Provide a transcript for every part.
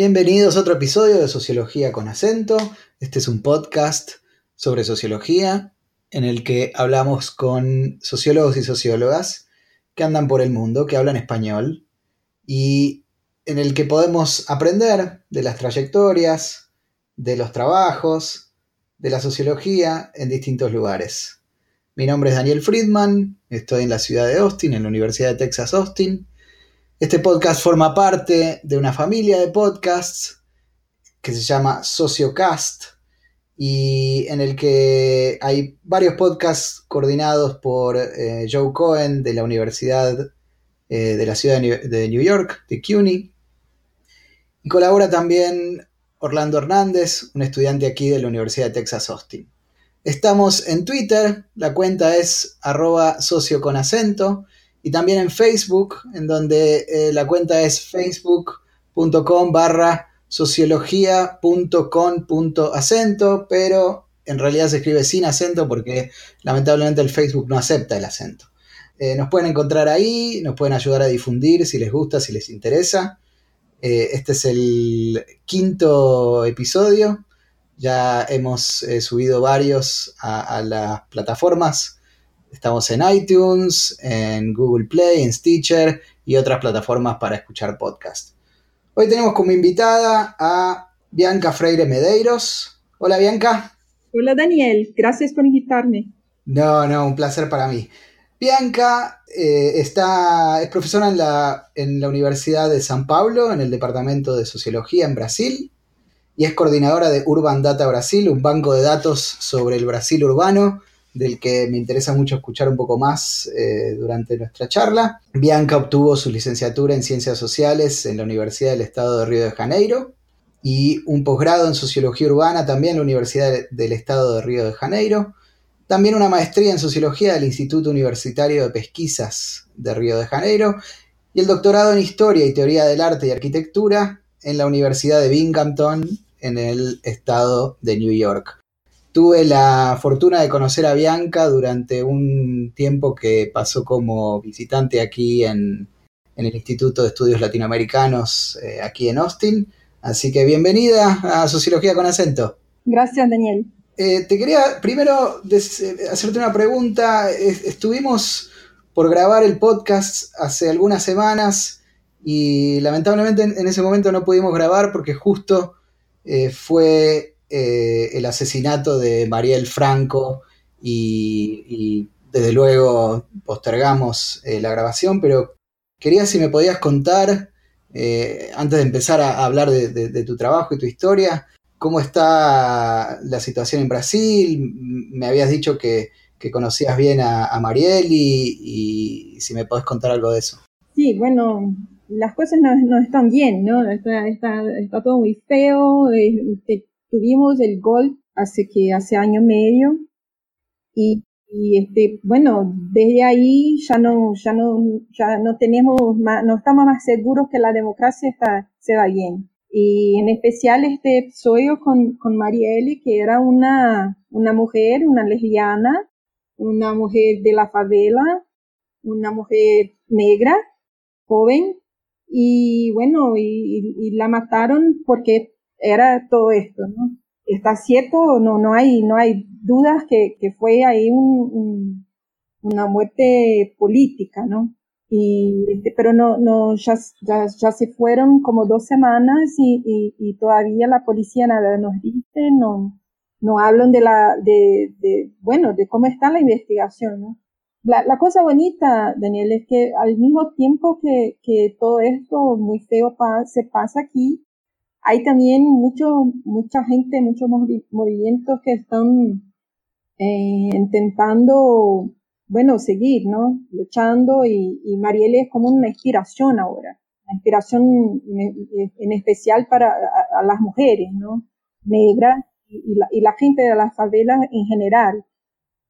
Bienvenidos a otro episodio de Sociología con acento. Este es un podcast sobre sociología en el que hablamos con sociólogos y sociólogas que andan por el mundo, que hablan español y en el que podemos aprender de las trayectorias, de los trabajos, de la sociología en distintos lugares. Mi nombre es Daniel Friedman, estoy en la ciudad de Austin, en la Universidad de Texas Austin, este podcast forma parte de una familia de podcasts que se llama Sociocast y en el que hay varios podcasts coordinados por eh, Joe Cohen de la Universidad eh, de la ciudad de New, York, de CUNY. Y colabora también Orlando Hernández, un estudiante aquí de la Universidad de Texas Austin. Estamos en Twitter, la cuenta es arroba socio con acento y también en Facebook, en donde eh, la cuenta es facebook.com barra sociología.com.acento, pero en realidad se escribe sin acento porque lamentablemente el Facebook no acepta el acento. Eh, nos pueden encontrar ahí, nos pueden ayudar a difundir si les gusta, si les interesa. Eh, este es el quinto episodio. Ya hemos subido varios a las plataformas Estamos en iTunes, en Google Play, en Stitcher y otras plataformas para escuchar podcast. Hoy tenemos como invitada a Bianca Freire Medeiros. Hola Bianca. Hola Daniel, gracias por invitarme. No, no, un placer para mí. Bianca eh, está, es profesora en la, en la Universidad de San Pablo, en el Departamento de Sociología en Brasil, y es coordinadora de Urban Data Brasil, un banco de datos sobre el Brasil urbano del que me interesa mucho escuchar un poco más eh, durante nuestra charla. Bianca obtuvo su licenciatura en Ciencias Sociales en la Universidad del Estado de Río de Janeiro y un posgrado en Sociología Urbana también en la Universidad del Estado de Río de Janeiro. También una maestría en Sociología del Instituto Universitario de Pesquisas de Río de Janeiro y el doctorado en Historia y Teoría del Arte y Arquitectura en la Universidad de Binghamton en el estado de New York. Tuve la fortuna de conocer a Bianca durante un tiempo que pasó como visitante aquí en, el Instituto de Estudios Latinoamericanos, eh, aquí en Austin. Así que bienvenida a Sociología con acento. Gracias, Daniel. Eh, te quería primero hacerte una pregunta. Estuvimos por grabar el podcast hace algunas semanas y lamentablemente en, ese momento no pudimos grabar porque justo eh, fue eh, el asesinato de Mariel Franco y, desde luego postergamos eh, la grabación, pero quería si me podías contar, eh, antes de empezar a, hablar de, tu trabajo y tu historia, cómo está la situación en Brasil. Me habías dicho que, conocías bien a, Mariel y, si me podés contar algo de eso. Sí, bueno, las cosas no, están bien, ¿no? Está, está, todo muy feo, tuvimos el gol hace que hace año y medio y, este bueno desde ahí ya no ya no ya no tenemos no estamos más seguros que la democracia está se va bien. Y en especial este episodio con con Marielle que era una una mujer una lesbiana una mujer de la favela una mujer negra joven y bueno y, y la mataron porque era todo esto, ¿no? Está cierto, no, no hay, no hay dudas que, que fue ahí un, una muerte política, ¿no? Y, este, pero no, no, ya, ya, ya, se fueron como dos semanas y, y, y, todavía la policía nada nos dice, no, no hablan de la, de, de, bueno, de cómo está la investigación, ¿no? La, la cosa bonita, Daniel, es que al mismo tiempo que, que todo esto muy feo se pasa aquí, hay también mucho, mucha gente, muchos movimientos que están eh, intentando, bueno, seguir, ¿no? Luchando y, y Marielle es como una inspiración ahora, una inspiración en, especial para las mujeres, ¿no? Negras y, la, y la gente de las favelas en general,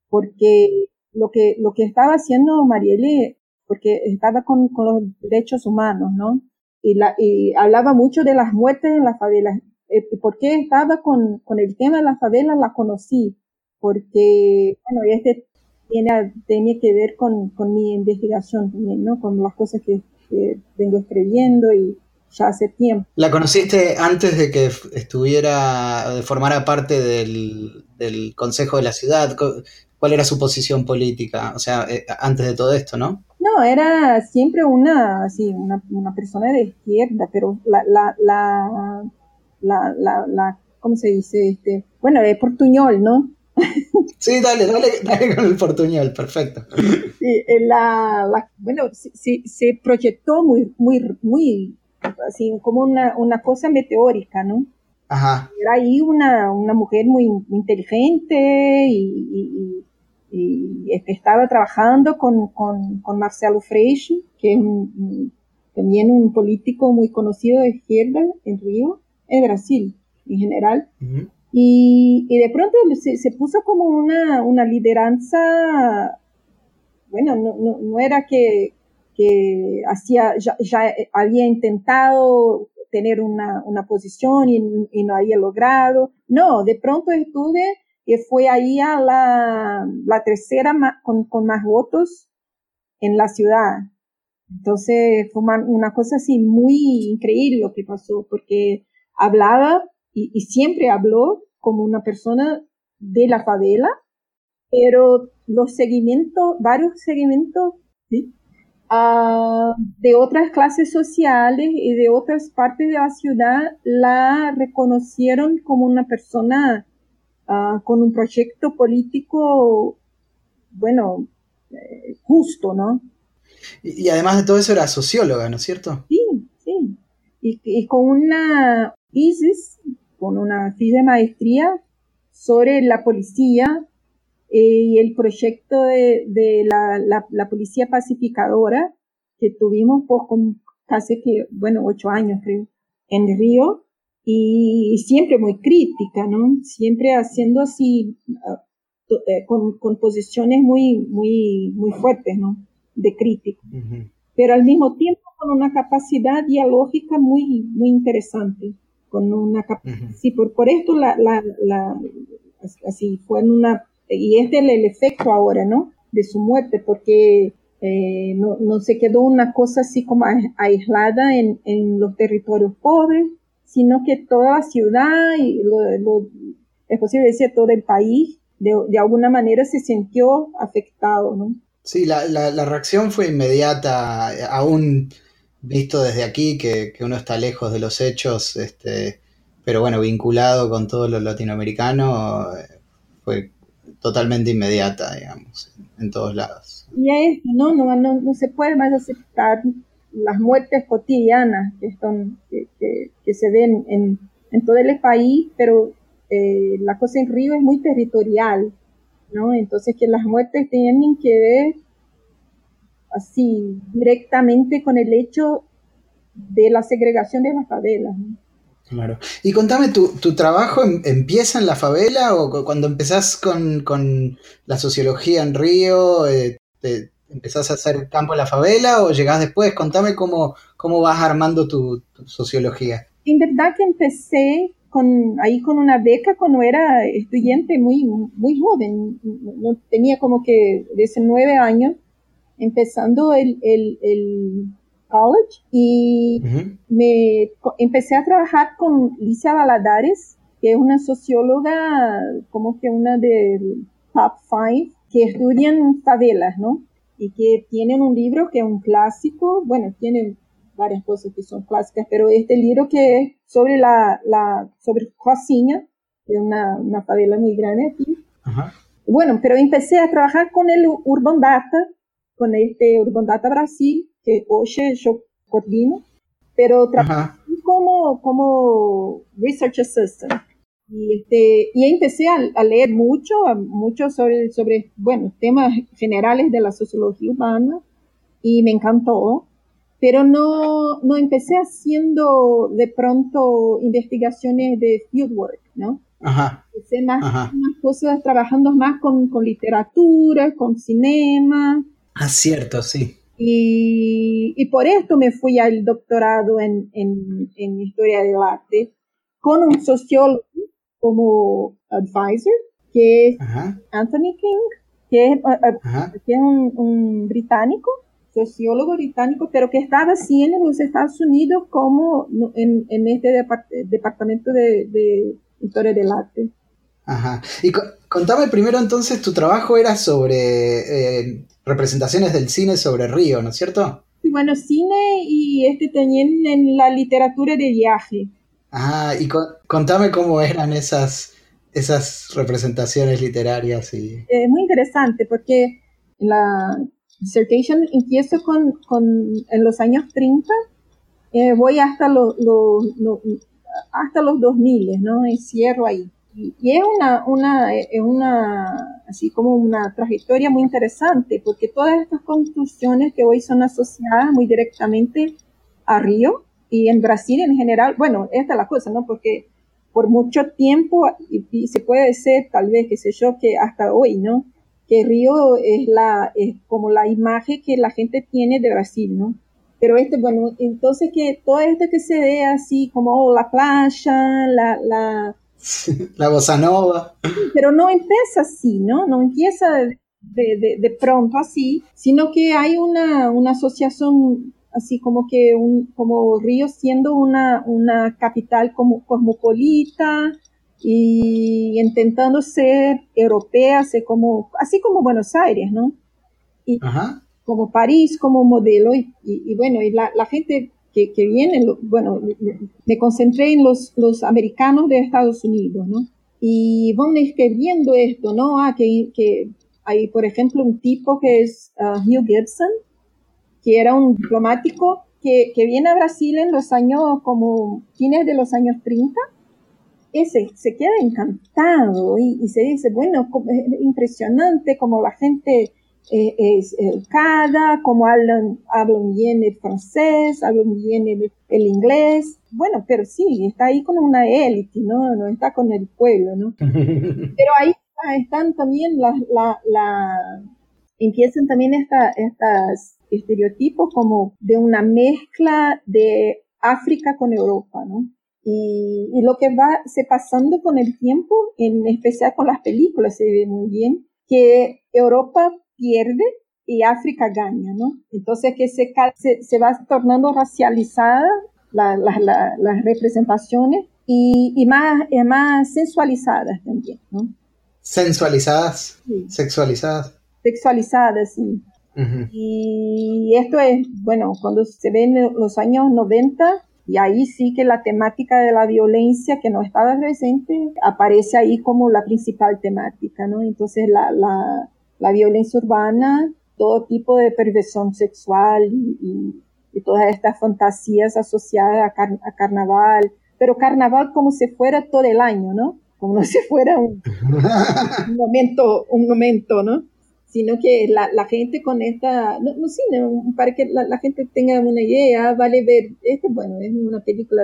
porque lo que, lo que estaba haciendo Marielle, porque estaba con, con los derechos humanos, ¿no? Y, la, y hablaba mucho de las muertes en las favelas. Eh, ¿Por qué estaba con, con el tema de las favelas? La conocí, porque, bueno, este tiene, tiene que ver con, con mi investigación también, ¿no? Con las cosas que, vengo escribiendo y, ya hace tiempo. ¿La conociste antes de que estuviera, de formara parte del, del Consejo de la Ciudad? ¿Cuál era su posición política? O sea, eh, antes de todo esto, ¿no? No, era siempre una, así, una, una persona de izquierda, pero la, la, la, la, la, la ¿cómo se dice? Este, bueno, de portuñol, ¿no? Sí, dale, dale, dale con el portuñol, perfecto. Sí, la, la, bueno, se, se, proyectó muy, muy, muy, así como una, una cosa meteórica, ¿no? Ajá. Era ahí una, una mujer muy, inteligente y, y, y, estaba trabajando con, con, con Marcelo Freixo, que es también un político muy conocido de izquierda en Río, en Brasil en general. y, y, de pronto se, se puso como una, una lideranza, bueno, no, no, no era que, que hacía, ya, ya, había intentado tener una, una posición y, y, no había logrado. No, de pronto estuve y fue ahí a la, la tercera con, con más votos en la ciudad. Entonces fue una, una cosa así muy increíble lo que pasó, porque hablaba y, y siempre habló como una persona de la favela, pero los seguimientos, varios seguimientos ¿sí? uh, de otras clases sociales y de otras partes de la ciudad la reconocieron como una persona uh, con un proyecto político, bueno, eh, justo, ¿no? Y, y, además de todo eso era socióloga, ¿no es cierto? Sí, sí. Y, y con una ISIS, con una FIS de maestría sobre la policía eh, y el proyecto de, de la, la, la, policía pacificadora que tuvimos pues, con casi que, bueno, ocho años creo, en Río, y, siempre muy crítica, ¿no? Siempre haciendo así, uh, eh, con, con, posiciones muy, muy, muy fuertes, ¿no? De crítica. Uh -huh. Pero al mismo tiempo con una capacidad dialógica muy, muy interesante con una uh -huh. sí por por esto la, la, la, así fue en una y es del el efecto ahora no de su muerte porque eh, no, no se quedó una cosa así como aislada en, en los territorios pobres sino que toda la ciudad y lo, lo, es posible decir todo el país de, de alguna manera se sintió afectado no sí la, la, la reacción fue inmediata aún visto desde aquí, que, que, uno está lejos de los hechos, este, pero bueno, vinculado con todo lo latinoamericano, fue totalmente inmediata, digamos, en todos lados. Y es, ¿no? No, no, no se puede más aceptar las muertes cotidianas que, están, que, que, se ven en, en, todo el país, pero eh, la cosa en Río es muy territorial, ¿no? Entonces que las muertes tienen que ver así directamente con el hecho de la segregación de las favelas. Claro. Y contame, ¿tu, tu trabajo em, empieza en la favela o cuando empezás con, con la sociología en Río, eh, te, empezás a hacer campo en la favela o llegás después? Contame cómo, cómo vas armando tu, tu sociología. En verdad que empecé con, ahí con una beca cuando era estudiante muy, muy joven, no, tenía como que 19 años empezando el, el, el college y uh -huh. me empecé a trabajar con Licia Valadares, que es una socióloga como que una del top five que estudian favelas, ¿no? Y que tienen un libro que es un clásico, bueno, tienen varias cosas que son clásicas, pero este libro que es sobre la, la sobre Rocinha, que es una, una favela muy grande aquí. -huh. Bueno, pero empecé a trabajar con el Urban Data, con este Urban Data Brasil, que hoy yo coordino, pero trabajo como, como Research Assistant. Y, este, y empecé a, a, leer mucho, mucho sobre, sobre, bueno, temas generales de la sociología urbana y me encantó, pero no, no empecé haciendo de pronto investigaciones de fieldwork, ¿no? Ajá. Empecé más, Ajá. más cosas, trabajando más con, con literatura, con cinema, Ah, cierto, sí. Y, y, por esto me fui al doctorado en, en, en, Historia del Arte con un sociólogo como advisor, que es Ajá. Anthony King, que es, uh, que es un, un, británico, sociólogo británico, pero que estaba sí en los Estados Unidos como en, este departamento de, historia del arte. Ajá. Y contame primero entonces, tu trabajo era sobre eh, representaciones del cine sobre Río, ¿no es cierto? Sí, bueno, cine y este también en la literatura de viaje. Ajá, y contame cómo eran esas, esas representaciones literarias. Y... Es muy interesante porque la dissertation empiezo con, con en los años 30, eh, voy hasta, los hasta los 2000, ¿no? Y cierro ahí. Y, es una, una, es una, así como una trayectoria muy interesante, porque todas estas construcciones que hoy son asociadas muy directamente a Río y en Brasil en general, bueno, esta es la cosa, ¿no? Porque por mucho tiempo, y, se puede decir tal vez, qué sé yo, que hasta hoy, ¿no? Que Río es la, es como la imagen que la gente tiene de Brasil, ¿no? Pero este, bueno, entonces que todo esto que se ve así como oh, la playa, la, la, la bossa nova. Pero no empieza así, ¿no? No empieza de, de, de pronto así, sino que hay una, una asociación así como que un, como Río siendo una, una capital como cosmopolita y intentando ser europea, ser como, así como Buenos Aires, ¿no? Y como París como modelo y, y, bueno, y la, la gente que, que, viene, bueno, me concentré en los, los americanos de Estados Unidos, ¿no? Y van escribiendo esto, ¿no? Ah, que, que hay, por ejemplo, un tipo que es uh, Hugh Gibson, que era un diplomático que, que, viene a Brasil en los años, como fines de los años 30, y se, se queda encantado y, y, se dice, bueno, es impresionante como la gente eh, es educada, como hablan, hablan bien el francés, hablan bien el, el, inglés. Bueno, pero sí, está ahí con una élite, ¿no? No está con el pueblo, ¿no? Pero ahí están también las, la, la, empiezan también esta, estas estereotipos como de una mezcla de África con Europa, ¿no? Y, y, lo que va se pasando con el tiempo, en especial con las películas, se ve muy bien, que Europa pierde y África gana, ¿no? Entonces que se, se, se va tornando racializada la, la, las representaciones y, y, más, y más sensualizadas también, ¿no? Sensualizadas, sexualizadas. Sexualizadas, sí. Y esto es, bueno, cuando se ve en los años 90, y ahí sí que la temática de la violencia que no estaba presente aparece ahí como la principal temática, ¿no? Entonces la, la, la violencia urbana, todo tipo de perversión sexual y, todas estas fantasías asociadas a, carnaval, pero carnaval como si fuera todo el año, ¿no? Como si fuera un momento, un momento, ¿no? Sino que la, la gente con esta, no, no sí, para que la, la, gente tenga una idea, vale ver, este, bueno, es una película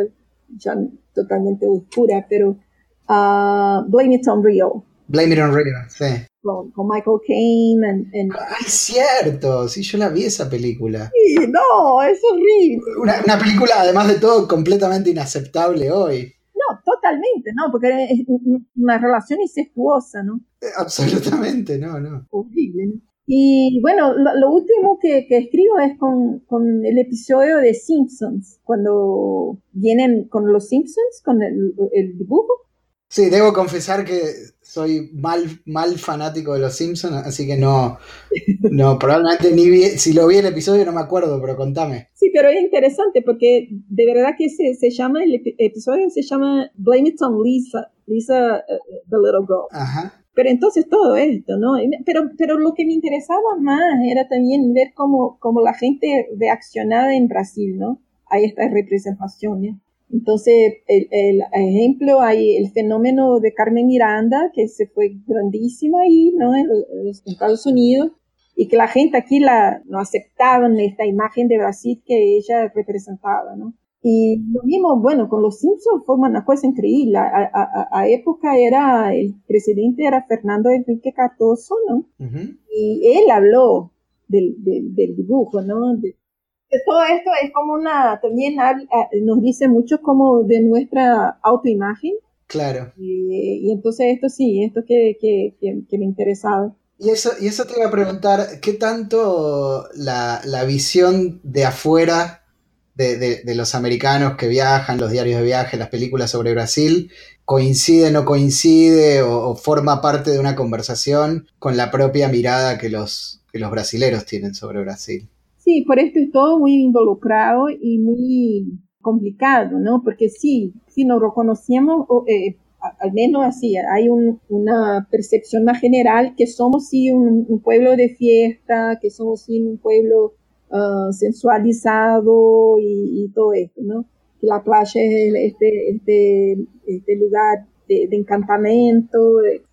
ya totalmente oscura, pero uh, Blame It on Rio. Blame It on Rio, sí. Con, con Michael Caine. And, and, Ay, cierto, sí, yo la vi esa película. Sí, no, es horrible. Una, una película, además de todo, completamente inaceptable hoy. No, totalmente, ¿no? Porque es una relación incestuosa, ¿no? Eh, absolutamente, no, no. Horrible, ¿no? Y bueno, lo, último que, que, escribo es con, con, el episodio de Simpsons, cuando vienen con los Simpsons, con el, el dibujo. Sí, debo confesar que soy mal, mal fanático de los Simpsons, así que no, no, probablemente ni vi, si lo vi el episodio no me acuerdo, pero contame. Sí, pero es interesante porque de verdad que se, se llama, el episodio se llama Blame It on Lisa, Lisa, uh, the Little Girl. Ajá. Pero entonces todo esto, ¿no? Pero, pero lo que me interesaba más era también ver cómo, cómo la gente reaccionaba en Brasil, ¿no? A estas representaciones. Entonces, el, el, ejemplo, hay el fenómeno de Carmen Miranda, que se fue grandísima ahí, ¿no? En, en Estados Unidos, y que la gente aquí la, no aceptaban esta imagen de Brasil que ella representaba, ¿no? Y lo mismo, bueno, con los Simpsons fue una cosa increíble. A, a, a época era, el presidente era Fernando Enrique Cardoso, ¿no? Uh -huh. Y él habló del, del, del dibujo, ¿no? De, todo esto es como una, también nos dice mucho como de nuestra autoimagen. Claro. Y, y entonces esto sí, esto que, que, que, que me interesaba. Y eso, y eso te iba a preguntar, ¿qué tanto la, visión de afuera de, los americanos que viajan, los diarios de viaje, las películas sobre Brasil, coincide, no coincide o, forma parte de una conversación con la propia mirada que los, que los brasileros tienen sobre Brasil? Sí, por esto es todo muy involucrado y muy complicado, ¿no? Porque sí, si nos reconocemos, eh, al menos así, hay una percepción más general que somos sí un, pueblo de fiesta, que somos sí un pueblo ah, sensualizado y, todo esto, ¿no? La playa es este, este, este lugar de, encantamiento.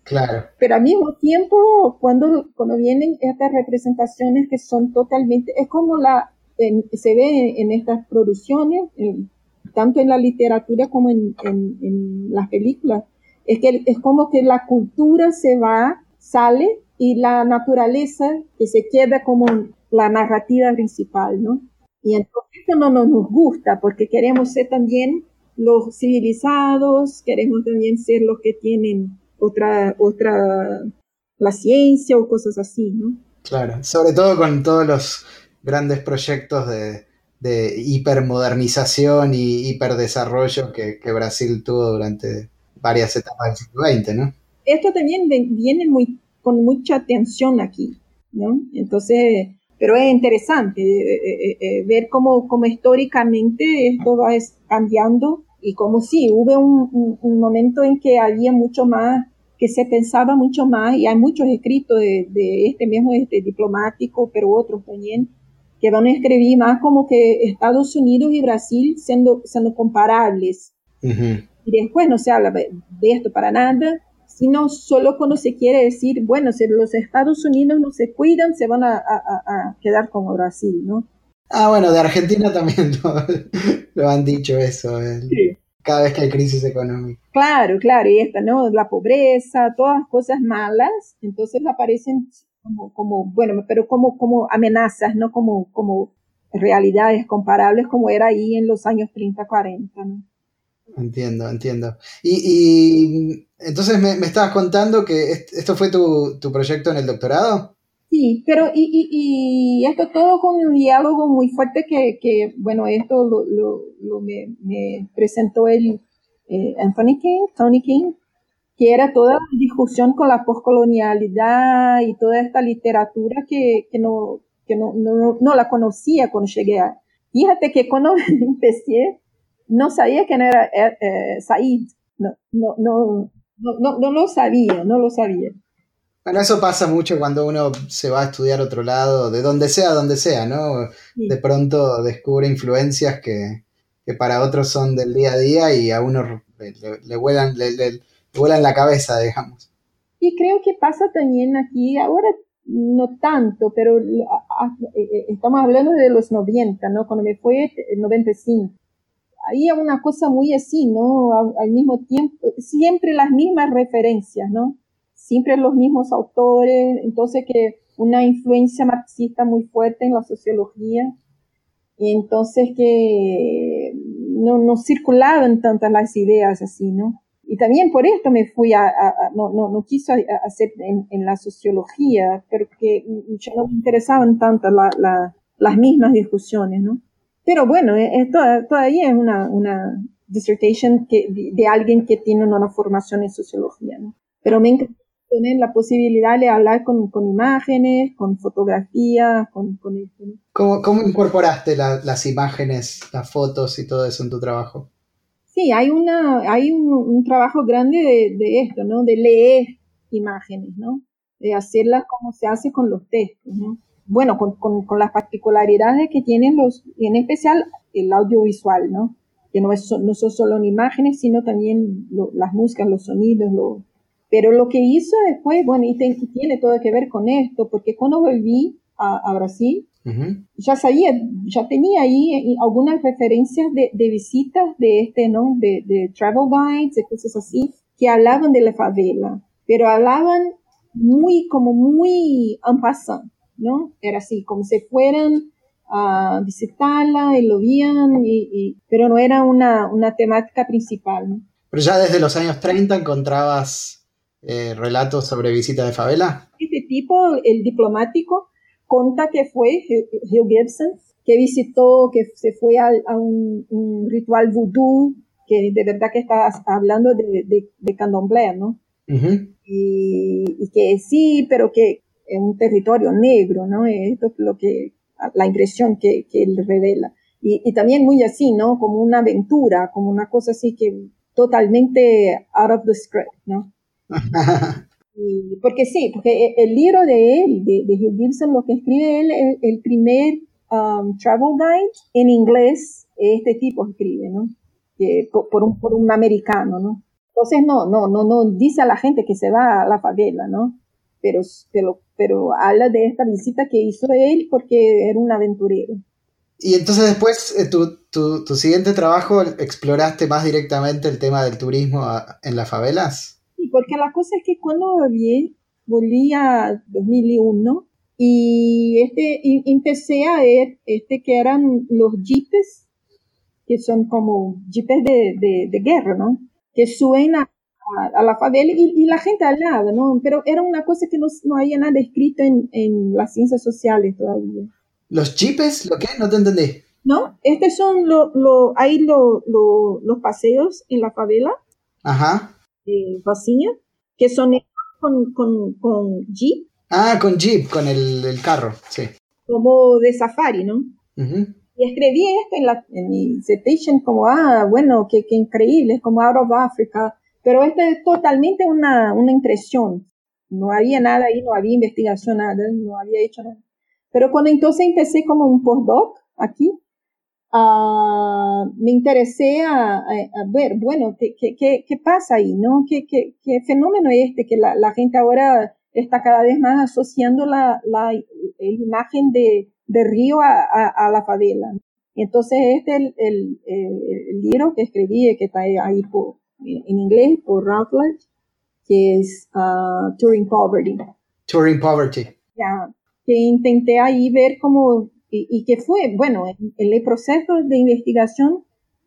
Claro. Pero al mismo tiempo, cuando, cuando vienen estas representaciones que son totalmente, es como la, se ve en, estas producciones, tanto en la literatura como en, en, las películas, es que es como que la cultura se va, sale y la naturaleza que se queda como la narrativa principal, ¿no? Y entonces esto no nos gusta porque queremos ser también los civilizados, queremos también ser los que tienen otra, otra, la ciencia o cosas así, ¿no? Claro, sobre todo con todos los grandes proyectos de, de hipermodernización y hiperdesarrollo que, que Brasil tuvo durante varias etapas del siglo XX, ¿no? Esto también viene muy, con mucha atención aquí, ¿no? Entonces, pero es interesante eh, eh, eh, ver cómo, cómo, históricamente esto va cambiando y como sí, hubo un, un, momento en que había mucho más, que se pensaba mucho más, y hay muchos escritos de, de este mismo este, diplomático, pero otros también, que van a escribir más como que Estados Unidos y Brasil siendo, siendo comparables. Y después no se habla de esto para nada, sino solo cuando se quiere decir, bueno, si los Estados Unidos no se cuidan, se van a, quedar como Brasil, ¿no? Ah, bueno, de Argentina también lo, han dicho eso, cada vez que hay crisis económica. Claro, claro, y esta, ¿no? La pobreza, todas las cosas malas, entonces aparecen como, bueno, pero como, como amenazas, no como, como realidades comparables como era ahí en los años 30, 40. ¿no? Entiendo, entiendo. Y, entonces me, estabas contando que esto fue tu, proyecto en el doctorado. Sí, pero y, y, esto todo con un diálogo muy fuerte que, que bueno, esto lo, lo, me, me, presentó el eh, Anthony King, Tony King, que era toda la discusión con la poscolonialidad y toda esta literatura que, que, no, que no, no, no, la conocía cuando llegué a... Fíjate que cuando empecé, no sabía quién era eh, eh, Said. No, no, no, no, no, lo sabía, no lo sabía. Bueno, eso pasa mucho cuando uno se va a estudiar otro lado, de donde sea, donde sea, ¿no? De pronto descubre influencias que, que, para otros son del día a día y a uno le, le, vuelan, le, vuela en la cabeza, digamos. Y creo que pasa también aquí, ahora no tanto, pero eh, eh, estamos hablando de los 90, ¿no? Cuando me fue el 95. Ahí una cosa muy así, ¿no? Al mismo tiempo, siempre las mismas referencias, ¿no? Siempre los mismos autores, entonces que una influencia marxista muy fuerte en la sociología, y entonces que no, no circulaban tantas las ideas así, ¿no? Y también por esto me fui a, no, no, no quiso hacer en, la sociología, porque ya no me interesaban tanto las mismas discusiones, ¿no? Pero bueno, eh, esto todavía es una, una dissertation que, de, alguien que tiene una formación en sociología, ¿no? Pero me encanta tener la posibilidad de hablar con, con imágenes, con fotografías, con, con esto, ¿Cómo, ¿Cómo, incorporaste las imágenes, las fotos y todo eso en tu trabajo? Sí, hay, una, hay un, trabajo grande de, esto, ¿no? De leer imágenes, ¿no? De hacerlas como se hace con los textos, ¿no? Bueno, con, con, las particularidades que tienen los, en especial el audiovisual, ¿no? Que no, es, no son solo imágenes, sino también las músicas, los sonidos, lo, pero lo que hizo después, bueno, y, tiene todo que ver con esto, porque cuando volví a, a Brasil, ya sabía, ya tenía ahí eh, algunas referencias de, visitas de este, ¿no? De, de, travel guides, de cosas así, que hablaban de la favela, pero hablaban muy, como muy en passant, ¿no? Era así, como si fueran a visitarla y lo veían, y, pero no era una, una temática principal, ¿no? Pero ya desde los años 30 encontrabas eh, relatos sobre visitas de favela? Este tipo, el diplomático, conta que fue Hugh Gibson, que visitó, que se fue a, un, ritual vudú, que de verdad que está hablando de, de, candomblé, ¿no? y, que sí, pero que es un territorio negro, ¿no? Esto es lo que, la impresión que, que él revela. Y, y, también muy así, ¿no? Como una aventura, como una cosa así que totalmente out of the script, ¿no? y, porque sí, porque el libro de él, de, de Hugh Gibson, lo que escribe él, el, el primer um, travel guide en inglés, este tipo escribe, ¿no? Que, por, un, por un americano, ¿no? Entonces no, no, no, no dice a la gente que se va a la favela, ¿no? Pero, pero, pero habla de esta visita que hizo él porque era un aventurero. Y entonces después, eh, tu, tu, tu, siguiente trabajo, ¿exploraste más directamente el tema del turismo en las favelas? Sí, porque la cosa es que cuando volví, volví a 2001 y este, y empecé a ver este, que eran los jeeps, que son como jeeps de, de, de guerra, ¿no? Que suben a, a, la favela y, la gente al lado, ¿no? Pero era una cosa que no, no había nada escrito en, en las ciencias sociales todavía. ¿Los chipes? ¿Lo qué? No te entendí. No, estos son lo, lo, hay lo, lo, los paseos en la favela. Ajá. De que son con, con, con jeep. Ah, con jeep, con el, el carro, sí. Como de safari, ¿no? Y escribí esto en, la, en mi citation como, ah, bueno, qué, qué increíble, es como Out of Africa. Pero esto es totalmente una, una impresión. No había nada ahí, no había investigación, nada, no había hecho nada. Pero cuando entonces empecé como un postdoc aquí, uh, me interesé a, ver, bueno, ¿qué, qué, qué, pasa ahí? ¿no? ¿Qué, qué, qué fenómeno es este que la, la, gente ahora está cada vez más asociando la, la, la imagen de, de Río a, a, la favela? Entonces este es el, el, el, libro que escribí, que está ahí por, en inglés por Routledge, que es uh, Touring Poverty. Touring Poverty. Ya, que intenté ahí ver cómo, y, que fue, bueno, en, el proceso de investigación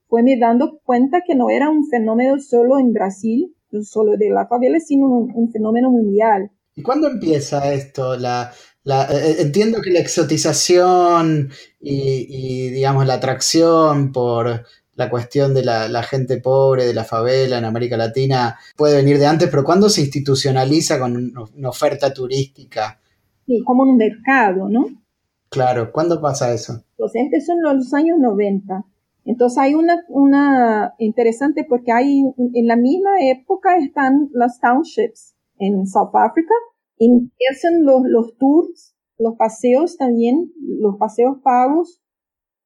fue me dando cuenta que no era un fenómeno solo en Brasil, solo de la favela, sino un, fenómeno mundial. ¿Y cuándo empieza esto? La, la, eh, entiendo que la exotización y, digamos, la atracción por la cuestión de la, la, gente pobre, de la favela en América Latina, puede venir de antes, pero ¿cuándo se institucionaliza con una oferta turística? Sí, como un mercado, ¿no? Claro, ¿cuándo pasa eso? Entonces, estos son los años 90. Entonces hay una, una interesante porque hay, en la misma época están las townships en South Africa, empiezan los, los tours, los paseos también, los paseos pagos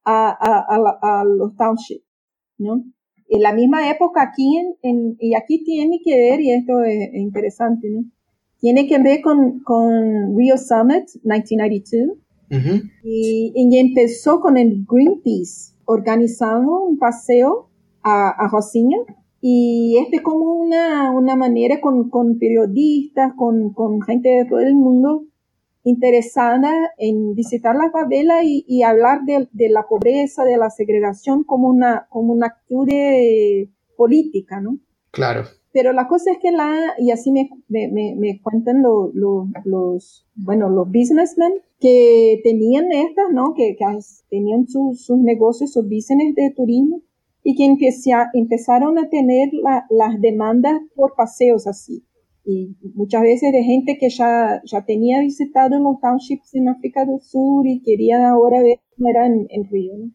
a, a, a, los townships, ¿no? En la misma época aquí, en, y aquí tiene que ver, y esto es interesante, ¿no? tiene que ver con, con Rio Summit 1992 y, y, empezó con el Greenpeace organizando un paseo a, a Rocinha y este como una, una manera con, con periodistas, con, con, gente de todo el mundo interesada en visitar la favela y, y hablar de, de, la pobreza, de la segregación como una, como una actitud política, ¿no? Claro. Pero la cosa es que la, y así me, me, me cuentan lo, los, bueno, los businessmen que tenían estas, ¿no? Que, que tenían sus, sus negocios, sus business de turismo y que empezaron a tener la, las demandas por paseos así. Y muchas veces de gente que ya, ya tenía visitado los townships en África del Sur y quería ahora ver cómo era en, en Río, ¿no?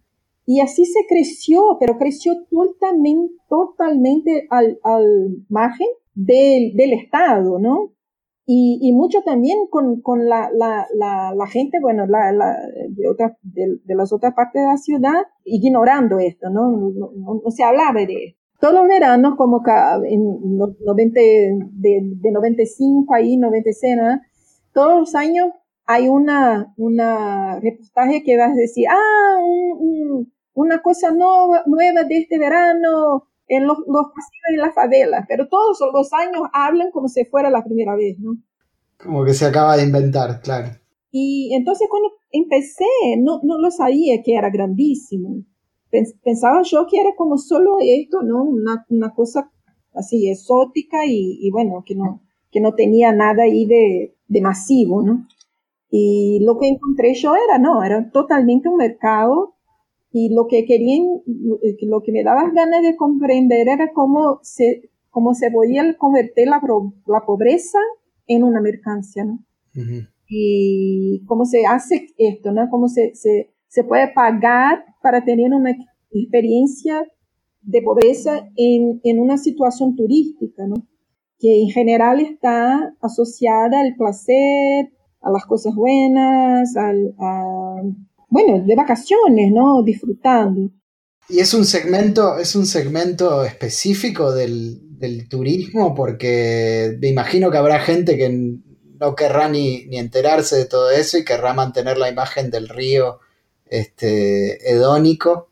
Y así se creció, pero creció totalmente, totalmente al, al margen del, del Estado, ¿no? Y, y mucho también con, con la, la, la, la, gente, bueno, la, la, de, otra, de, de, las otras partes de la ciudad, ignorando esto, ¿no? No, no, se hablaba de esto. Todos los veranos, como en 90, de, de 95 ahí, 96, ¿no? todos los años hay una, una reportaje que va a decir, ah, un, un, una cosa nueva, nueva de este verano en los, los pasillos de la favela, pero todos los años hablan como si fuera la primera vez, ¿no? Como que se acaba de inventar, claro. Y entonces cuando empecé, no, no lo sabía que era grandísimo. Pensaba yo que era como solo esto, ¿no? Una, una cosa así exótica y, y, bueno, que no, que no tenía nada ahí de, de masivo, ¿no? Y lo que encontré yo era, no, era totalmente un mercado y lo que querían, lo que me daba ganas de comprender era cómo se, cómo se podía convertir la, la pobreza en una mercancía, ¿no? Y cómo se hace esto, ¿no? Cómo se, se, se puede pagar para tener una experiencia de pobreza en, en una situación turística, ¿no? Que en general está asociada al placer, a las cosas buenas, al, a, bueno, de vacaciones, ¿no? Disfrutando. Y es un segmento, es un segmento específico del, del turismo, porque me imagino que habrá gente que no querrá ni, ni, enterarse de todo eso y querrá mantener la imagen del río este, hedónico,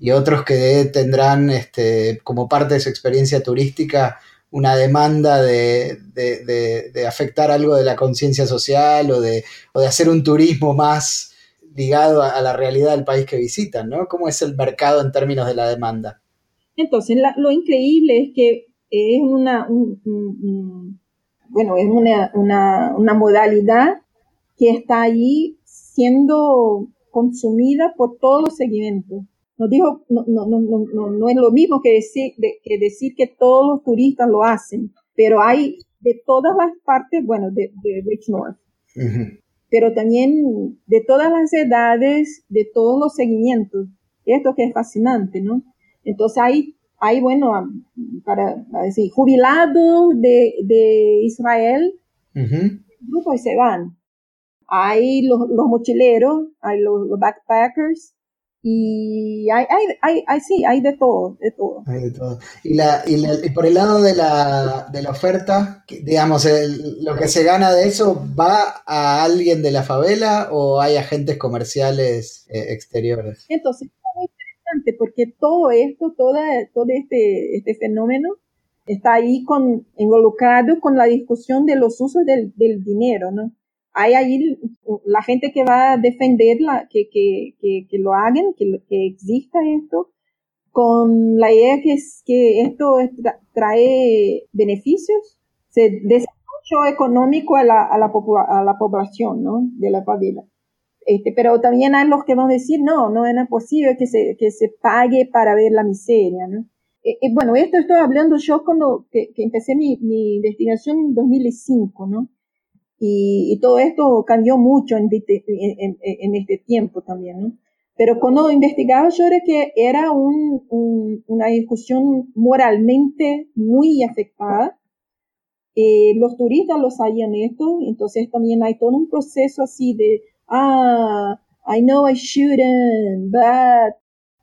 y otros que tendrán este, como parte de su experiencia turística una demanda de, de, afectar algo de la conciencia social o de, o de hacer un turismo más ligado a, la realidad del país que visitan, ¿no? ¿Cómo es el mercado en términos de la demanda? Entonces, lo increíble es que es una, bueno, es una, una, una modalidad que está ahí siendo consumida por todos los segmentos no dijo, no, no, no, no, no es lo mismo que decir, que decir que todos los turistas lo hacen, pero hay de todas las partes, bueno, de, de Rich North, pero también de todas las edades, de todos los seguimientos. Esto que es fascinante, ¿no? Entonces hay, hay bueno, para, decir, jubilados de, de Israel, grupos y se van. Hay los, los mochileros, hay los backpackers, y hay, hay, hay, hay, sí, hay de todo, de todo. Hay de todo. Y, la, y, la, y por el lado de la, de la oferta, digamos, lo que se gana de eso, ¿va a alguien de la favela o hay agentes comerciales eh, exteriores? Entonces, es muy interesante porque todo esto, toda, todo este, este fenómeno está ahí con, involucrado con la discusión de los usos del, del dinero, ¿no? Hay ahí la gente que va a defenderla, que, que, que, lo hagan, que, que exista esto, con la idea que, es, que esto trae beneficios, se desarrollo económico a la, a la, a la población ¿no? de la favela. Este, pero también hay los que van a decir, no, no es posible que se, que se pague para ver la miseria. ¿no? Eh, eh, bueno, esto estoy hablando yo cuando que, que empecé mi, mi investigación en 2005, ¿no? Y, todo esto cambió mucho en, en, este tiempo también, ¿no? Pero cuando investigaba yo era que era un, una discusión moralmente muy afectada. Eh, los turistas lo sabían esto, entonces también hay todo un proceso así de, ah, I know I shouldn't, but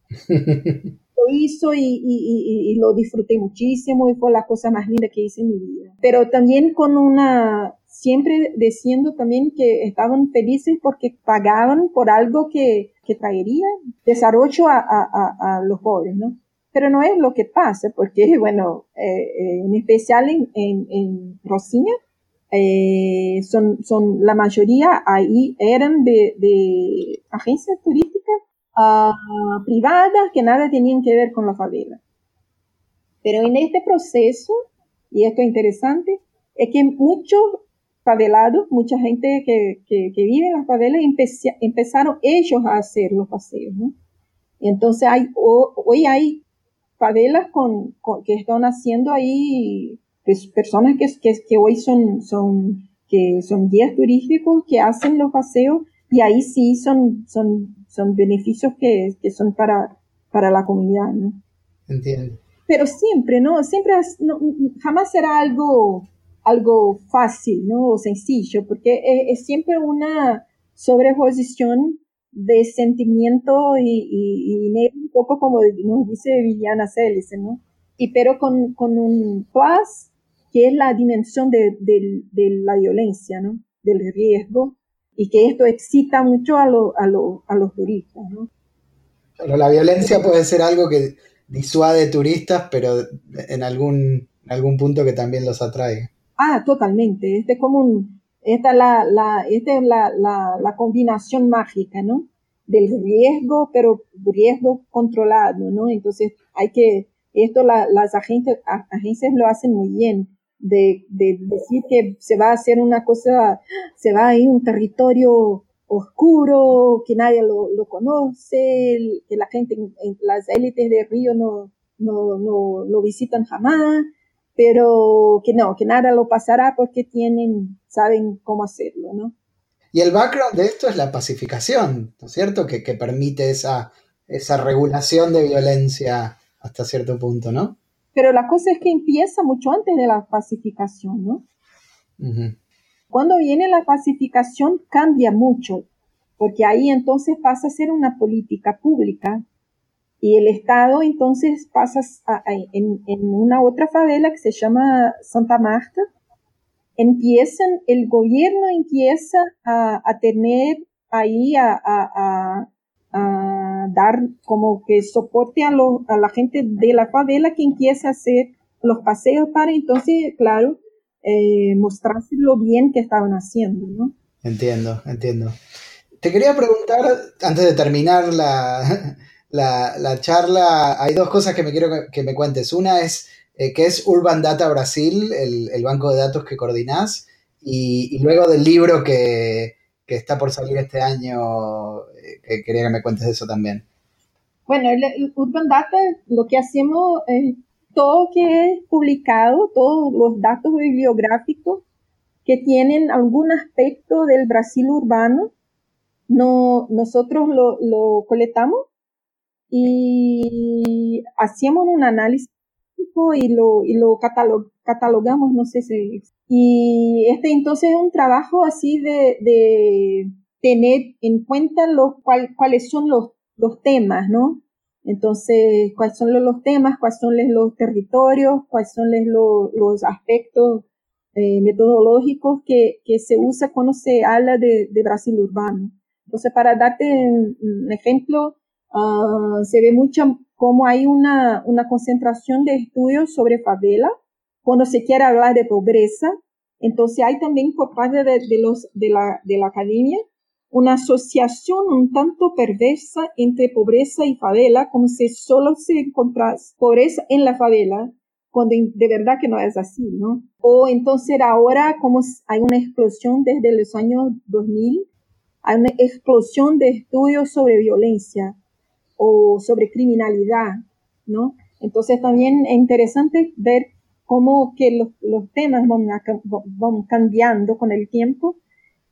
lo hizo y, y, y, lo disfruté muchísimo y fue la cosa más linda que hice en mi vida. Pero también con una siempre diciendo también que estaban felices porque pagaban por algo que, que traería desarrollo a, a, a, los pobres, ¿no? Pero no es lo que pasa, porque, bueno, eh, eh, en especial en, en, en eh, son, son, la mayoría ahí eran de, de agencias turísticas uh, privadas que nada tenían que ver con la favela. Pero en este proceso, y esto es interesante, es que muchos favelados, mucha gente que, que, que vive en las favelas empezaron ellos a hacer los paseos, ¿no? Entonces hay, hoy hay favelas con, que están haciendo ahí pues, personas que, que, que, hoy son, son, que son guías turísticos que hacen los paseos y ahí sí son, son, son beneficios que, que son para, para la comunidad, ¿no? Entiendo. Pero siempre, ¿no? Siempre, no, jamás será algo algo fácil, ¿no? O sencillo, porque es, siempre una sobreposición de sentimiento y, y, un poco como nos dice Viviana Celis, ¿no? Y pero con, con un plus que es la dimensión de, de, la violencia, ¿no? Del riesgo y que esto excita mucho a, lo, a, lo, a los turistas, ¿no? Pero la violencia puede ser algo que disuade turistas, pero en algún, en algún punto que también los atrae. Ah, totalmente. Este es como un, esta es la, la, esta es la, la, combinación mágica, ¿no? Del riesgo, pero riesgo controlado, ¿no? Entonces hay que, esto la, las agencias, agencias lo hacen muy bien. de, decir que se va a hacer una cosa, se va a ir un territorio oscuro, que nadie lo, conoce, que la gente, en, las élites de Río no, no, no lo visitan jamás, pero que no, que nada lo pasará porque tienen, saben cómo hacerlo, ¿no? Y el background de esto es la pacificación, ¿no es cierto? Que, que permite esa, esa regulación de violencia hasta cierto punto, ¿no? Pero la cosa es que empieza mucho antes de la pacificación, ¿no? Cuando viene la pacificación cambia mucho, porque ahí entonces pasa a ser una política pública y el Estado entonces pasa en, una otra favela que se llama Santa Marta, empiezan, el gobierno empieza a, tener ahí a, dar como que soporte a, a la gente de la favela que empieza a hacer los paseos para entonces, claro, eh, mostrarse lo bien que estaban haciendo, ¿no? Entiendo, entiendo. Te quería preguntar, antes de terminar la, la, charla, hay dos cosas que me quiero que, me cuentes. Una es eh, que es Urban Data Brasil, el, banco de datos que coordinás, y, luego del libro que, está por salir este año, eh, que quería que me cuentes eso también. Bueno, Urban Data, lo que hacemos es todo que es publicado, todos los datos bibliográficos que tienen algún aspecto del Brasil urbano, no, nosotros lo, lo coletamos y hacíamos un análisis y lo, y lo catalogamos, no sé si. Y este entonces es un trabajo así de, de tener en cuenta los, cuál, cuáles son los, los temas, ¿no? Entonces, cuáles son los, temas, cuáles son los territorios, cuáles son los, los aspectos eh, metodológicos que, que se usa cuando se habla de, de Brasil urbano. Entonces, para darte un ejemplo, Ah, se ve mucho cómo hay una, una concentración de estudios sobre favela cuando se quiere hablar de pobreza. Entonces hay también por parte de, los, de, la, de la academia una asociación un tanto perversa entre pobreza y favela, como si solo se encontrara pobreza en la favela, cuando de verdad que no es así, ¿no? O entonces ahora como hay una explosión desde los años 2000, hay una explosión de estudios sobre violencia o sobre criminalidad, ¿no? Entonces también es interesante ver cómo que los, los temas van, van, cambiando con el tiempo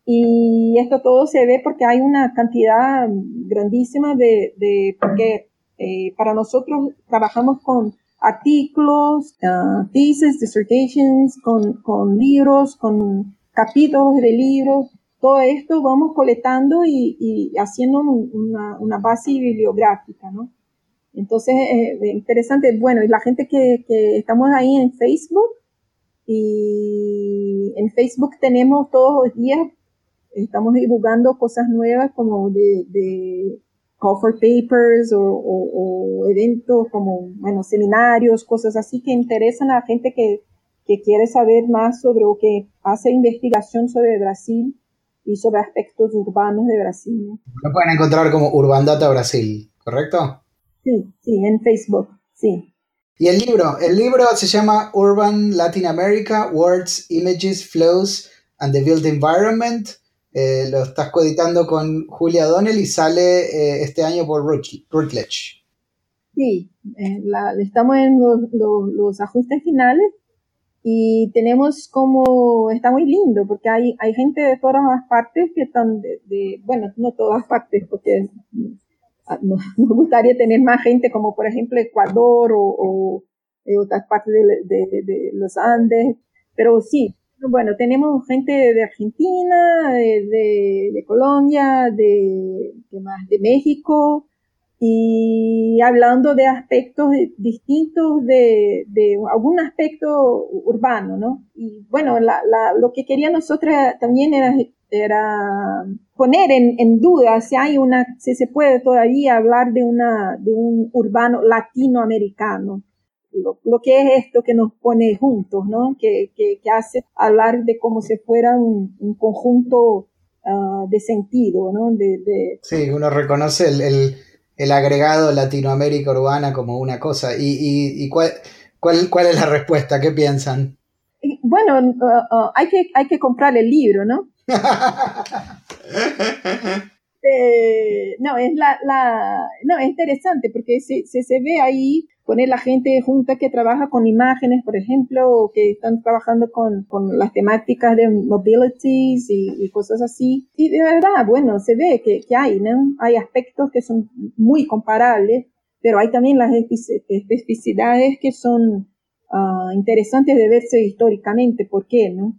y esto todo se ve porque hay una cantidad grandísima de, de porque eh, para nosotros trabajamos con artículos, uh, thesis, dissertations, con, con libros, con capítulos de libros, todo esto vamos coletando y, haciendo una, base bibliográfica, ¿no? Entonces, eh, interesante, bueno, y la gente que, estamos ahí en Facebook, y en Facebook tenemos todos los días, estamos divulgando cosas nuevas como de, de call for papers o, eventos como, bueno, seminarios, cosas así que interesan a la gente que, que quiere saber más sobre o que hace investigación sobre Brasil y sobre aspectos urbanos de Brasil. Lo pueden encontrar como Urban Data Brasil, ¿correcto? Sí, sí, en Facebook, sí. Y el libro, el libro se llama Urban Latin America, Words, Images, Flows and the Built Environment. Eh, lo estás coeditando con Julia Donnell y sale eh, este año por Routledge. Sí, eh, estamos en los ajustes finales y tenemos como, está muy lindo, porque hay, hay gente de todas las partes que están de, bueno, no todas partes, porque ah, nos, gustaría tener más gente como por ejemplo Ecuador o, otras partes de, los Andes, pero sí, bueno, tenemos gente de Argentina, de, de Colombia, de, de, más, de México, y hablando de aspectos distintos de, algún aspecto urbano, ¿no? Y bueno, lo que quería nosotros también era, era poner en, duda si hay una, si se puede todavía hablar de una, de un urbano latinoamericano. Lo, que es esto que nos pone juntos, ¿no? Que, que, hace hablar de como si fuera un, conjunto ah, de sentido, ¿no? De, Sí, uno reconoce el el agregado Latinoamérica urbana como una cosa. ¿Y, y, cuál, cuál, cuál, es la respuesta? ¿Qué piensan? bueno, uh, uh, hay, que, hay que comprar el libro, ¿no? Eh, no, es la, la, no, es interesante porque se, se, se, ve ahí poner la gente junta que trabaja con imágenes, por ejemplo, o que están trabajando con, con las temáticas de mobilities y, y, cosas así. Y de verdad, bueno, se ve que, que hay, ¿no? Hay aspectos que son muy comparables, pero hay también las especificidades que son uh, interesantes de verse históricamente. ¿Por qué, no?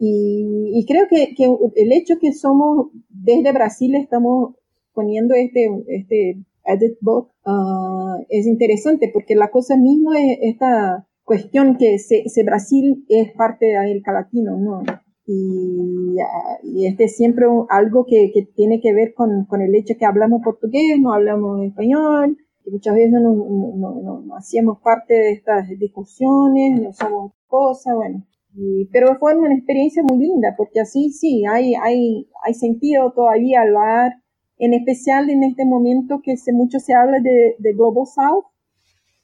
Y, creo que, el hecho que somos, desde Brasil estamos poniendo este, este edit book, uh, es interesante porque la cosa misma es esta cuestión que se, se Brasil es parte de América Latina, ¿no? Y, este es siempre algo que, tiene que ver con, el hecho que hablamos portugués, no hablamos español, que muchas veces no, no hacíamos parte de estas discusiones, no somos cosas, bueno, pero fue una experiencia muy linda, porque así sí, hay, hay, hay sentido todavía hablar, en especial en este momento que se, mucho se habla de, de Global South,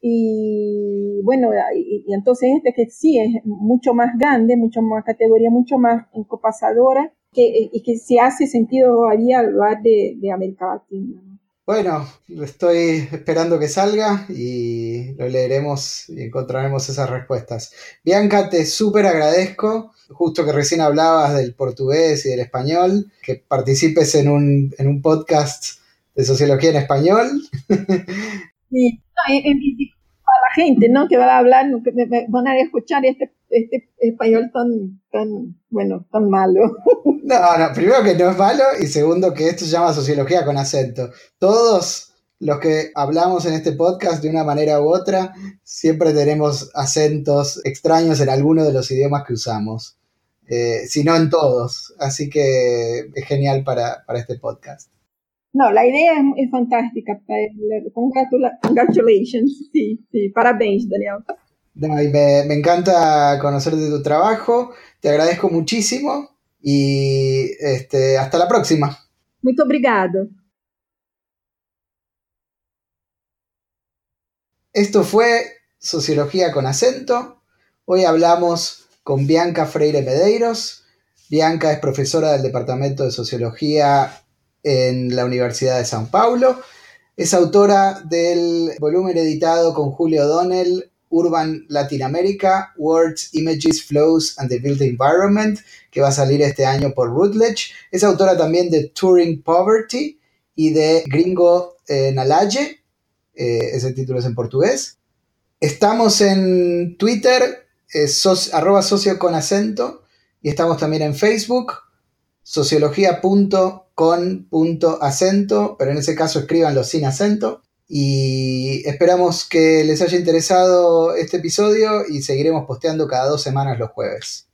y bueno, y, y, entonces este que sí es mucho más grande, mucho más categoría, mucho más encopasadora, que, y que se hace sentido todavía hablar de, de América Latina. Bueno, estoy esperando que salga y lo leeremos y encontraremos esas respuestas. Bianca, te súper agradezco, justo que recién hablabas del portugués y del español, que participes en un, en un podcast de sociología en español. Sí, para la gente, ¿no? Que va a hablar, que van a escuchar este, este español tan, tan, bueno, tan malo. No, no, primero que no es malo y segundo que esto se llama sociología con acento. Todos los que hablamos en este podcast de una manera u otra, siempre tenemos acentos extraños en alguno de los idiomas que usamos, eh, si no en todos. Así que es genial para, para este podcast. No, la idea es, es fantástica. Congratula congratulations. Sí, sí, parabéns, Daniel. No, me, me encanta conocer de tu trabajo. Te agradezco muchísimo y este, hasta la próxima. Muito obrigado. Esto fue Sociología con acento. Hoy hablamos con Bianca Freire Medeiros. Bianca es profesora del Departamento de Sociología en la Universidad de San Paulo. Es autora del volumen editado con Julio O'Donnell Urban Latin America, Words, Images, Flows and the Built Environment, que va a salir este año por Routledge. Es autora también de Touring Poverty y de Gringo eh, Nalaje, eh, ese título es en portugués. Estamos en Twitter, eh, arroba socio con acento, y estamos también en Facebook, sociología.con.acento, pero en ese caso escríbanlo sin acento. Y esperamos que les haya interesado este episodio y seguiremos posteando cada dos semanas los jueves.